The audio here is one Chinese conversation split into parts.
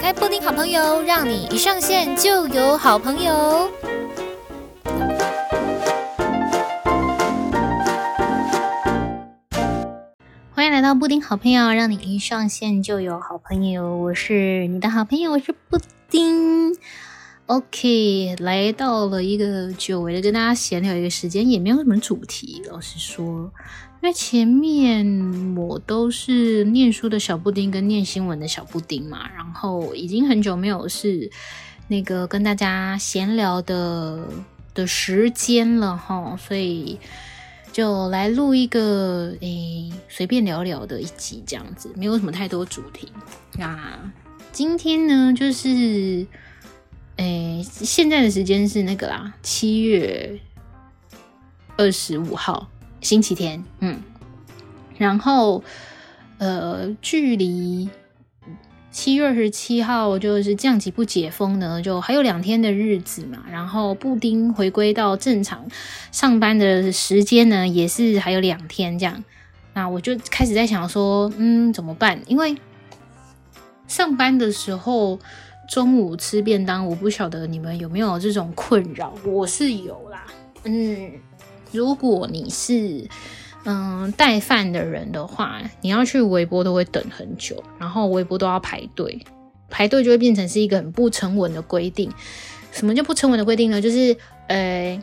开布丁好朋友，让你一上线就有好朋友。欢迎来到布丁好朋友，让你一上线就有好朋友。我是你的好朋友，我是布丁。OK，来到了一个久违的跟大家闲聊一个时间，也没有什么主题。老实说，因为前面我都是念书的小布丁跟念新闻的小布丁嘛，然后已经很久没有是那个跟大家闲聊的的时间了哈，所以就来录一个诶随便聊聊的一集这样子，没有什么太多主题。那今天呢，就是。诶，现在的时间是那个啦，七月二十五号星期天，嗯，然后呃，距离七月二十七号就是降级不解封呢，就还有两天的日子嘛。然后布丁回归到正常上班的时间呢，也是还有两天这样。那我就开始在想说，嗯，怎么办？因为上班的时候。中午吃便当，我不晓得你们有没有这种困扰，我是有啦。嗯，如果你是嗯带饭的人的话，你要去微波都会等很久，然后微波都要排队，排队就会变成是一个很不成文的规定。什么叫不成文的规定呢？就是呃，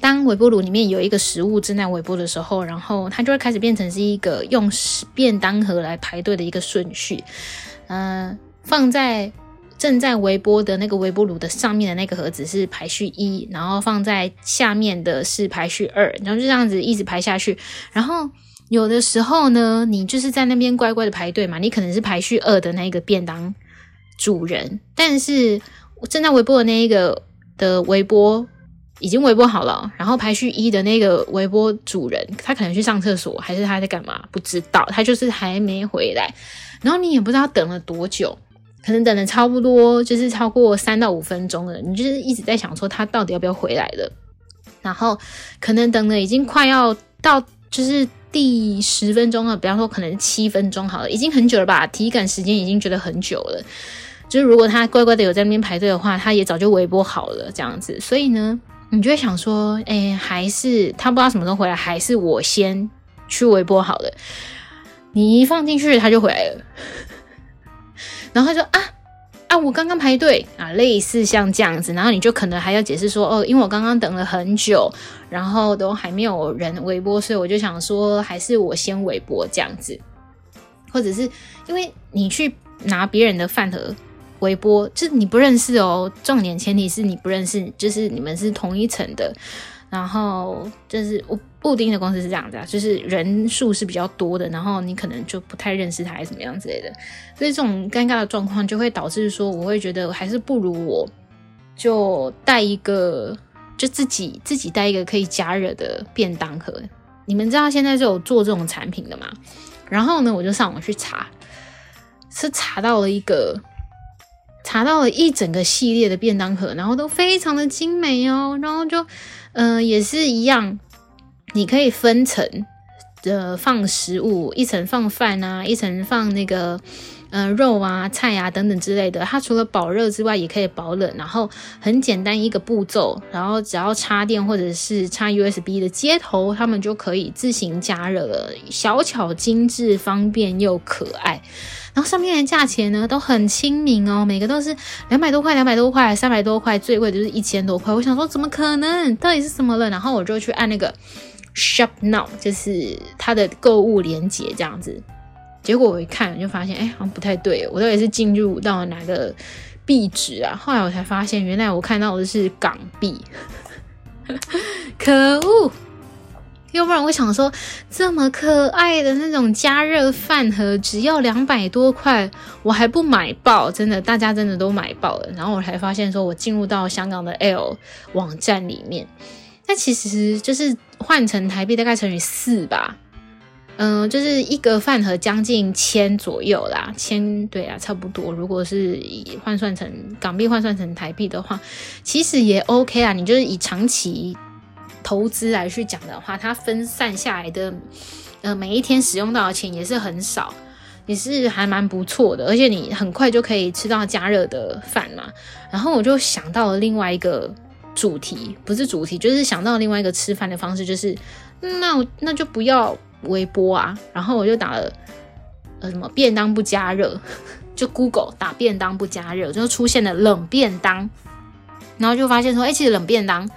当微波炉里面有一个食物正在微波的时候，然后它就会开始变成是一个用便当盒来排队的一个顺序，嗯、呃，放在。正在微波的那个微波炉的上面的那个盒子是排序一，然后放在下面的是排序二，然后就这样子一直排下去。然后有的时候呢，你就是在那边乖乖的排队嘛，你可能是排序二的那个便当主人，但是正在微波的那一个的微波已经微波好了，然后排序一的那个微波主人，他可能去上厕所，还是他在干嘛？不知道，他就是还没回来，然后你也不知道等了多久。可能等了差不多就是超过三到五分钟了，你就是一直在想说他到底要不要回来了，然后可能等了已经快要到就是第十分钟了，比方说可能七分钟好了，已经很久了吧，体感时间已经觉得很久了。就是如果他乖乖的有在那边排队的话，他也早就微波好了这样子，所以呢，你就会想说，哎，还是他不知道什么时候回来，还是我先去微波好了。你一放进去他就回来了。然后他说啊啊，我刚刚排队啊，类似像这样子，然后你就可能还要解释说哦，因为我刚刚等了很久，然后都还没有人微波，所以我就想说还是我先微波这样子，或者是因为你去拿别人的饭盒微波，就是你不认识哦，重点前提是你不认识，就是你们是同一层的。然后就是我布丁的公司是这样子啊，就是人数是比较多的，然后你可能就不太认识他，还是怎么样之类的，所以这种尴尬的状况就会导致说，我会觉得还是不如我就带一个，就自己自己带一个可以加热的便当盒。你们知道现在是有做这种产品的吗？然后呢，我就上网去查，是查到了一个。查到了一整个系列的便当盒，然后都非常的精美哦。然后就，嗯、也是一样，你可以分层的放食物，一层放饭啊，一层放那个，呃，肉啊、菜啊等等之类的。它除了保热之外，也可以保冷。然后很简单一个步骤，然后只要插电或者是插 USB 的接头，它们就可以自行加热了。小巧精致、方便又可爱。然后上面的价钱呢都很亲民哦，每个都是两百多块、两百多块、三百多块，最贵的就是一千多块。我想说怎么可能？到底是什么了？然后我就去按那个 Shop Now，就是它的购物连接这样子。结果我一看，就发现哎，好像不太对，我到底是进入到哪个币值啊？后来我才发现，原来我看到的是港币，可恶！要不然我想说，这么可爱的那种加热饭盒，只要两百多块，我还不买爆？真的，大家真的都买爆了。然后我才发现，说我进入到香港的 L 网站里面，那其实就是换成台币大概乘以四吧，嗯、就是一个饭盒将近千左右啦，千对啊，差不多。如果是以换算成港币换算成台币的话，其实也 OK 啊。你就是以长期。投资来去讲的话，它分散下来的，呃，每一天使用到的钱也是很少，也是还蛮不错的，而且你很快就可以吃到加热的饭嘛。然后我就想到了另外一个主题，不是主题，就是想到另外一个吃饭的方式，就是那那就不要微波啊。然后我就打了呃什么便当不加热，就 Google 打便当不加热，就出现了冷便当。然后就发现说，哎，其实冷便当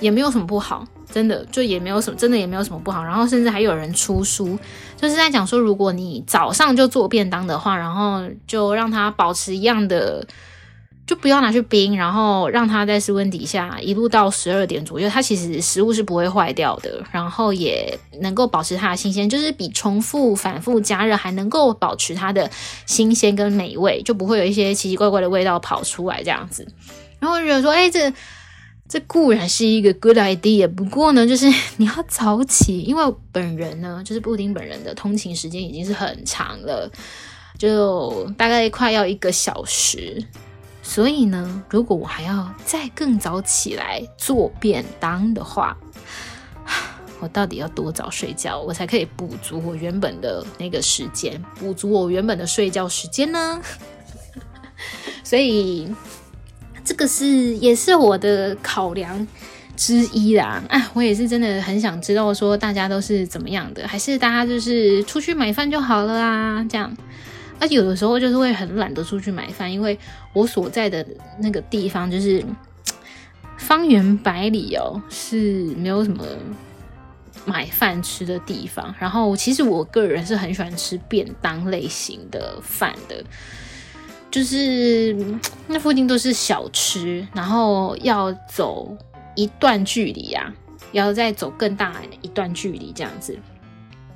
也没有什么不好。真的就也没有什么，真的也没有什么不好。然后甚至还有人出书，就是在讲说，如果你早上就做便当的话，然后就让它保持一样的，就不要拿去冰，然后让它在室温底下一路到十二点左右，它其实食物是不会坏掉的，然后也能够保持它的新鲜，就是比重复反复加热还能够保持它的新鲜跟美味，就不会有一些奇奇怪怪的味道跑出来这样子。然后我就觉得说，哎，这。这固然是一个 good idea，不过呢，就是你要早起，因为本人呢，就是布丁本人的通勤时间已经是很长了，就大概快要一个小时，所以呢，如果我还要再更早起来做便当的话，我到底要多早睡觉，我才可以补足我原本的那个时间，补足我原本的睡觉时间呢？所以。这个是也是我的考量之一啦，哎，我也是真的很想知道说大家都是怎么样的，还是大家就是出去买饭就好了啊？这样，而且有的时候就是会很懒得出去买饭，因为我所在的那个地方就是 方圆百里哦，是没有什么买饭吃的地方。然后其实我个人是很喜欢吃便当类型的饭的。就是那附近都是小吃，然后要走一段距离啊，要再走更大一段距离这样子，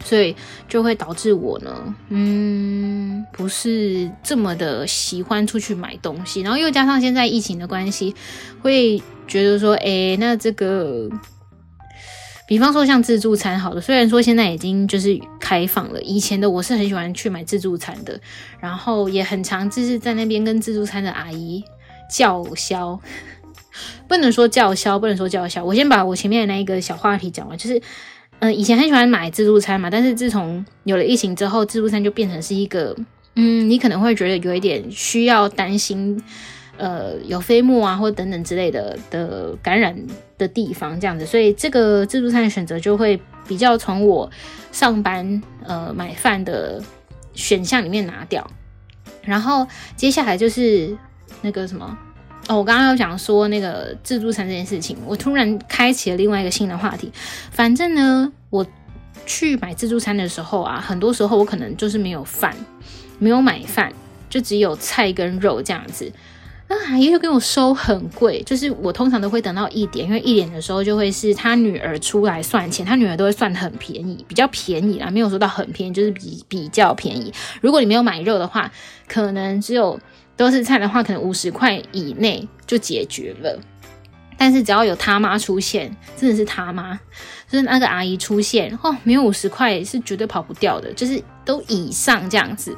所以就会导致我呢，嗯，不是这么的喜欢出去买东西，然后又加上现在疫情的关系，会觉得说，哎，那这个。比方说像自助餐，好的，虽然说现在已经就是开放了，以前的我是很喜欢去买自助餐的，然后也很常就是在那边跟自助餐的阿姨叫嚣，不能说叫嚣，不能说叫嚣。我先把我前面的那一个小话题讲完，就是，嗯，以前很喜欢买自助餐嘛，但是自从有了疫情之后，自助餐就变成是一个，嗯，你可能会觉得有一点需要担心。呃，有飞沫啊，或等等之类的的感染的地方，这样子，所以这个自助餐的选择就会比较从我上班呃买饭的选项里面拿掉。然后接下来就是那个什么哦，我刚刚有讲说那个自助餐这件事情，我突然开启了另外一个新的话题。反正呢，我去买自助餐的时候啊，很多时候我可能就是没有饭，没有买饭，就只有菜跟肉这样子。那阿姨就跟我收很贵，就是我通常都会等到一点，因为一点的时候就会是他女儿出来算钱，他女儿都会算很便宜，比较便宜啦，没有说到很便宜，就是比比较便宜。如果你没有买肉的话，可能只有都是菜的话，可能五十块以内就解决了。但是只要有他妈出现，真的是他妈，就是那个阿姨出现，哦，没有五十块是绝对跑不掉的，就是都以上这样子。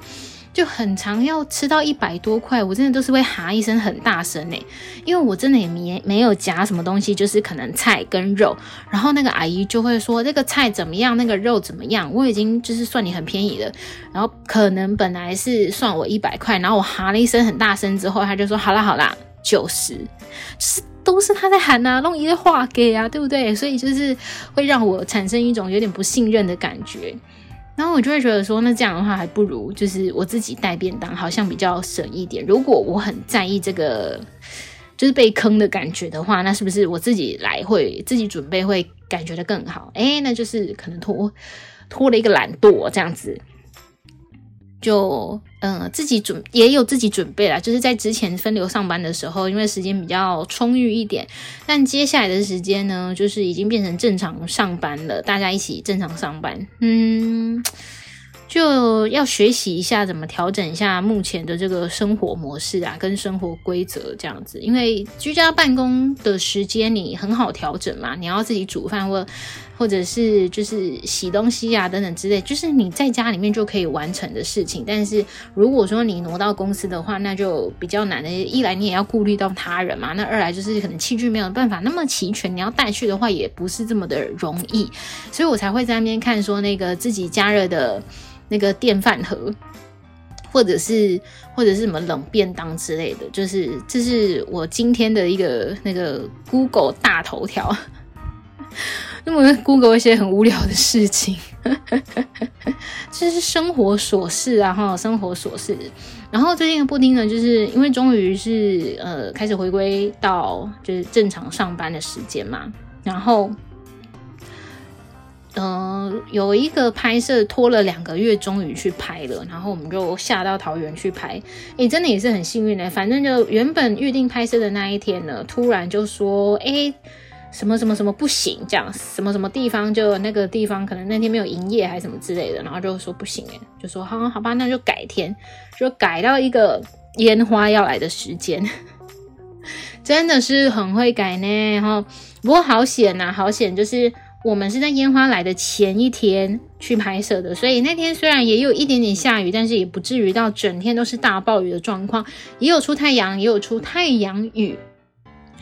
就很常要吃到一百多块，我真的都是会哈一声很大声呢，因为我真的也没没有夹什么东西，就是可能菜跟肉，然后那个阿姨就会说这个菜怎么样，那个肉怎么样，我已经就是算你很便宜了，然后可能本来是算我一百块，然后我哈了一声很大声之后，他就说好啦好啦，九十，是都是他在喊啊，弄一个话给啊，对不对？所以就是会让我产生一种有点不信任的感觉。然后我就会觉得说，那这样的话还不如就是我自己带便当，好像比较省一点。如果我很在意这个就是被坑的感觉的话，那是不是我自己来会自己准备会感觉的更好？哎，那就是可能拖拖了一个懒惰这样子。就嗯、自己准也有自己准备啦，就是在之前分流上班的时候，因为时间比较充裕一点。但接下来的时间呢，就是已经变成正常上班了，大家一起正常上班，嗯。就要学习一下怎么调整一下目前的这个生活模式啊，跟生活规则这样子。因为居家办公的时间你很好调整嘛，你要自己煮饭或或者是就是洗东西啊等等之类，就是你在家里面就可以完成的事情。但是如果说你挪到公司的话，那就比较难的。一来你也要顾虑到他人嘛，那二来就是可能器具没有办法那么齐全，你要带去的话也不是这么的容易。所以我才会在那边看说那个自己加热的。那个电饭盒，或者是或者是什么冷便当之类的，就是这是我今天的一个那个 Google 大头条。那么 Google 一些很无聊的事情，这是生活琐事啊哈，生活琐事。然后最近的布丁呢，就是因为终于是呃开始回归到就是正常上班的时间嘛，然后。嗯、有一个拍摄拖了两个月，终于去拍了，然后我们就下到桃园去拍。哎，真的也是很幸运的，反正就原本预定拍摄的那一天呢，突然就说，哎，什么什么什么不行，这样什么什么地方就那个地方可能那天没有营业还是什么之类的，然后就说不行，哎，就说好好吧，那就改天，就改到一个烟花要来的时间，真的是很会改呢。然后不过好险呐，好险就是。我们是在烟花来的前一天去拍摄的，所以那天虽然也有一点点下雨，但是也不至于到整天都是大暴雨的状况，也有出太阳，也有出太阳雨，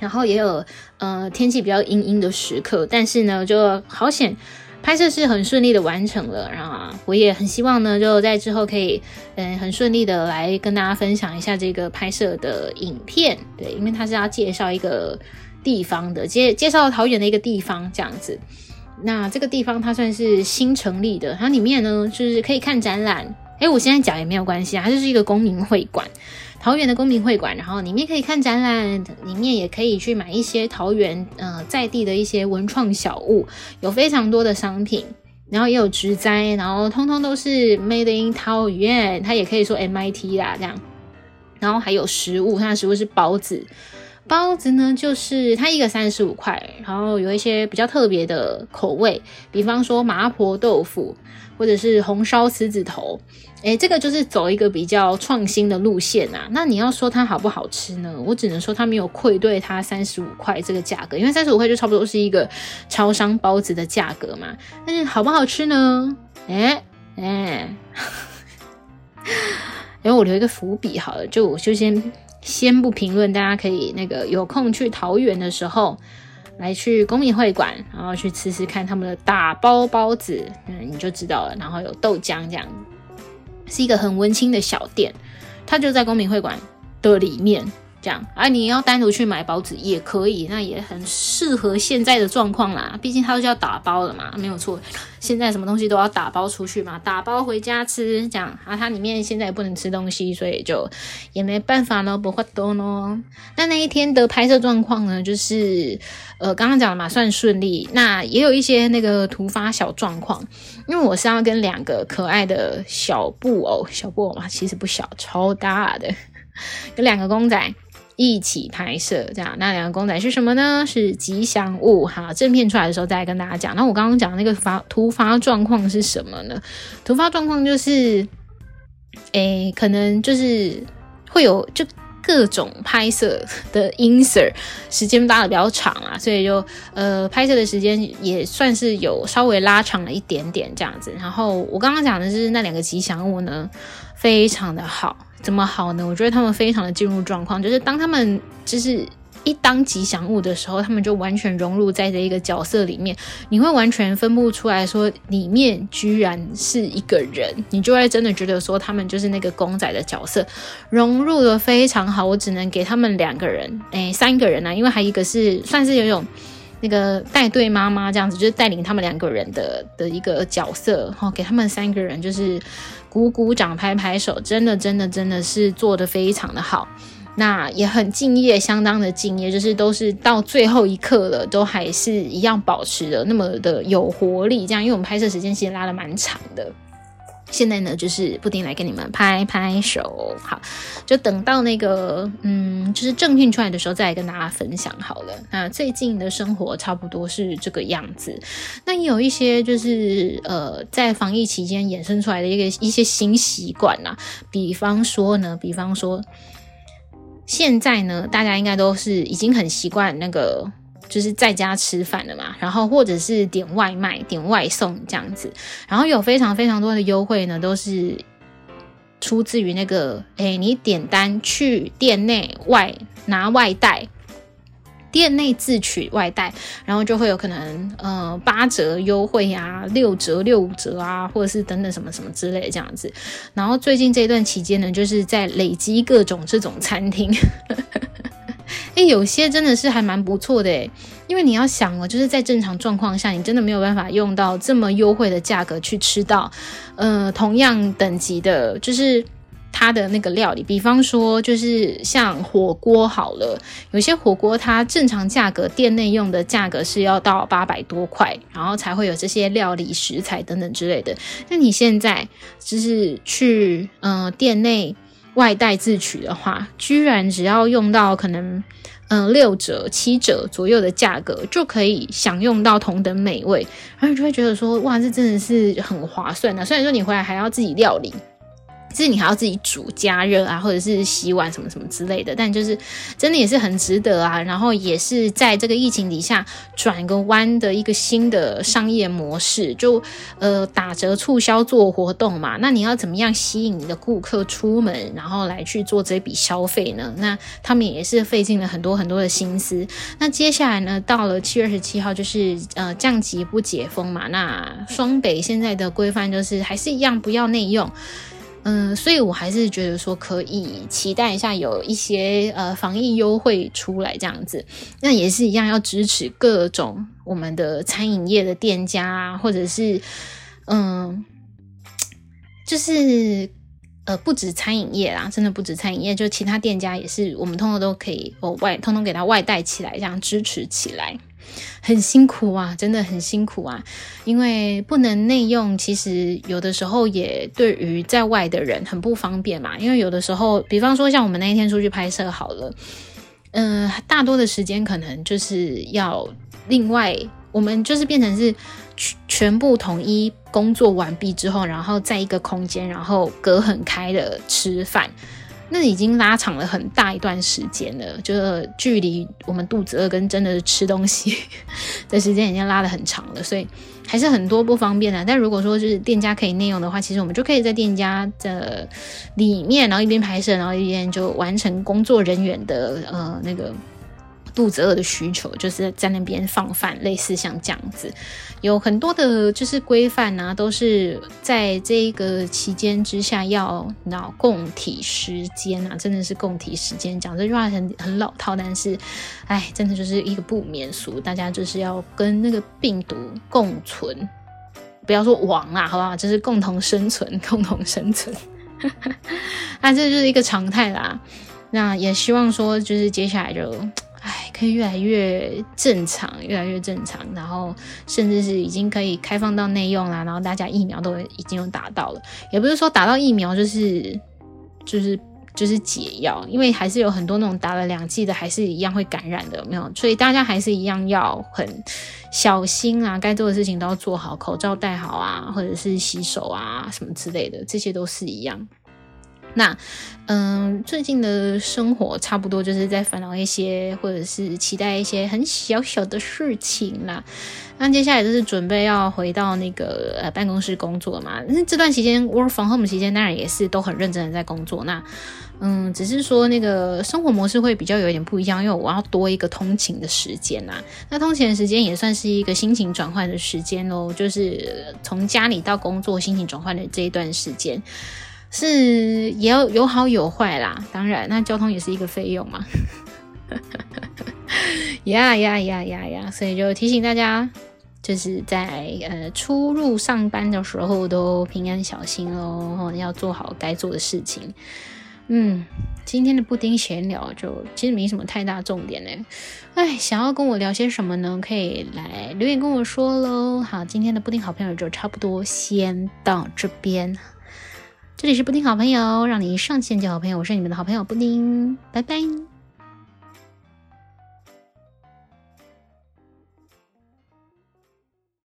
然后也有呃天气比较阴阴的时刻，但是呢就好险，拍摄是很顺利的完成了，然后我也很希望呢就在之后可以嗯、很顺利的来跟大家分享一下这个拍摄的影片，对，因为它是要介绍一个地方的，介介绍桃园的一个地方这样子。那这个地方它算是新成立的，它里面呢就是可以看展览。诶，我现在讲也没有关系啊，它就是一个公民会馆，桃园的公民会馆。然后里面可以看展览，里面也可以去买一些桃园呃在地的一些文创小物，有非常多的商品，然后也有植栽，然后通通都是 Made in 桃园，它也可以说 MIT 啦这样。然后还有食物，它的食物是包子。包子呢，就是它一个三十五块，然后有一些比较特别的口味，比方说麻婆豆腐，或者是红烧狮子头，诶，这个就是走一个比较创新的路线啊。那你要说它好不好吃呢？我只能说它没有愧对它三十五块这个价格，因为三十五块就差不多是一个超商包子的价格嘛。但是好不好吃呢？诶诶，然后我留一个伏笔好了，就我就先。先不评论，大家可以那个有空去桃园的时候，来去公民会馆，然后去吃吃看他们的打包包子，嗯，你就知道了。然后有豆浆，这样子是一个很温馨的小店，它就在公民会馆的里面。这样啊，你要单独去买包子也可以，那也很适合现在的状况啦。毕竟它都是要打包的嘛，没有错。现在什么东西都要打包出去嘛，打包回家吃这样啊。它里面现在也不能吃东西，所以就也没办法咯，不会多咯。那那一天的拍摄状况呢，就是呃刚刚讲了嘛，算顺利。那也有一些那个突发小状况，因为我是要跟两个可爱的小布偶，小布偶嘛，其实不小，超大的，有两个公仔。一起拍摄，这样，那两个公仔是什么呢？是吉祥物。哈，正片出来的时候再来跟大家讲。那我刚刚讲的那个发突发状况是什么呢？突发状况就是，诶，可能就是会有就各种拍摄的 insert 时间拉的比较长啊，所以就呃拍摄的时间也算是有稍微拉长了一点点这样子。然后我刚刚讲的是那两个吉祥物呢，非常的好。怎么好呢？我觉得他们非常的进入状况，就是当他们就是一当吉祥物的时候，他们就完全融入在这一个角色里面，你会完全分不出来说里面居然是一个人，你就会真的觉得说他们就是那个公仔的角色，融入的非常好。我只能给他们两个人，诶，三个人啊，因为还一个是算是有一种那个带队妈妈这样子，就是带领他们两个人的的一个角色，哈，给他们三个人就是。鼓鼓掌，拍拍手，真的，真的，真的是做的非常的好，那也很敬业，相当的敬业，就是都是到最后一刻了，都还是一样保持的那么的有活力，这样，因为我们拍摄时间其实拉的蛮长的。现在呢，就是布丁来跟你们拍拍手，好，就等到那个，嗯，就是正片出来的时候再来跟大家分享好了。那最近的生活差不多是这个样子。那也有一些就是呃，在防疫期间衍生出来的一个一些新习惯呐，比方说呢，比方说现在呢，大家应该都是已经很习惯那个。就是在家吃饭的嘛，然后或者是点外卖、点外送这样子，然后有非常非常多的优惠呢，都是出自于那个，哎，你点单去店内外拿外带，店内自取外带，然后就会有可能呃八折优惠啊，六折六五折啊，或者是等等什么什么之类这样子。然后最近这段期间呢，就是在累积各种这种餐厅。哎，有些真的是还蛮不错的诶，因为你要想哦，就是在正常状况下，你真的没有办法用到这么优惠的价格去吃到，呃，同样等级的，就是。它的那个料理，比方说就是像火锅好了，有些火锅它正常价格店内用的价格是要到八百多块，然后才会有这些料理食材等等之类的。那你现在就是去呃店内外带自取的话，居然只要用到可能嗯、六折七折左右的价格，就可以享用到同等美味，然后你就会觉得说哇，这真的是很划算的。虽然说你回来还要自己料理。是你还要自己煮、加热啊，或者是洗碗什么什么之类的，但就是真的也是很值得啊。然后也是在这个疫情底下转个弯的一个新的商业模式，就呃打折促销做活动嘛。那你要怎么样吸引你的顾客出门，然后来去做这笔消费呢？那他们也是费尽了很多很多的心思。那接下来呢，到了七月二十七号，就是呃降级不解封嘛。那双北现在的规范就是还是一样，不要内用。嗯，所以我还是觉得说可以期待一下有一些呃防疫优惠出来这样子，那也是一样要支持各种我们的餐饮业的店家啊，或者是嗯，就是呃不止餐饮业啦，真的不止餐饮业，就其他店家也是，我们通通都可以哦外通通给他外带起来，这样支持起来。很辛苦啊，真的很辛苦啊，因为不能内用，其实有的时候也对于在外的人很不方便嘛。因为有的时候，比方说像我们那一天出去拍摄好了，嗯、大多的时间可能就是要另外，我们就是变成是全全部统一工作完毕之后，然后在一个空间，然后隔很开的吃饭。那已经拉长了很大一段时间了，就是距离我们肚子饿跟真的吃东西 的时间已经拉得很长了，所以还是很多不方便的。但如果说就是店家可以内用的话，其实我们就可以在店家的里面，然后一边拍摄，然后一边就完成工作人员的呃那个。肚子饿的需求，就是在那边放饭，类似像这样子，有很多的，就是规范啊，都是在这个期间之下要脑共体时间啊，真的是共体时间。讲这句话很很老套，但是，哎，真的就是一个不免俗，大家就是要跟那个病毒共存，不要说亡啊，好不好？就是共同生存，共同生存，那这就是一个常态啦。那也希望说，就是接下来就。哎，可以越来越正常，越来越正常，然后甚至是已经可以开放到内用啦，然后大家疫苗都已经有打到了，也不是说打到疫苗就是就是就是解药，因为还是有很多那种打了两剂的，还是一样会感染的，有没有？所以大家还是一样要很小心啊，该做的事情都要做好，口罩戴好啊，或者是洗手啊什么之类的，这些都是一样。那，嗯，最近的生活差不多就是在烦恼一些，或者是期待一些很小小的事情啦。那接下来就是准备要回到那个呃办公室工作嘛。那这段期间 work from home 期间，当然也是都很认真的在工作。那，嗯，只是说那个生活模式会比较有一点不一样，因为我要多一个通勤的时间啦。那通勤的时间也算是一个心情转换的时间喽，就是从家里到工作心情转换的这一段时间。是也要有好有坏啦，当然，那交通也是一个费用嘛。呀呀呀呀呀！所以就提醒大家，就是在呃出入上班的时候都平安小心哦，要做好该做的事情。嗯，今天的布丁闲聊就其实没什么太大重点呢。哎，想要跟我聊些什么呢？可以来留言跟我说喽。好，今天的布丁好朋友就差不多先到这边。这里是布丁好朋友，让你一上线就好朋友。我是你们的好朋友布丁，拜拜。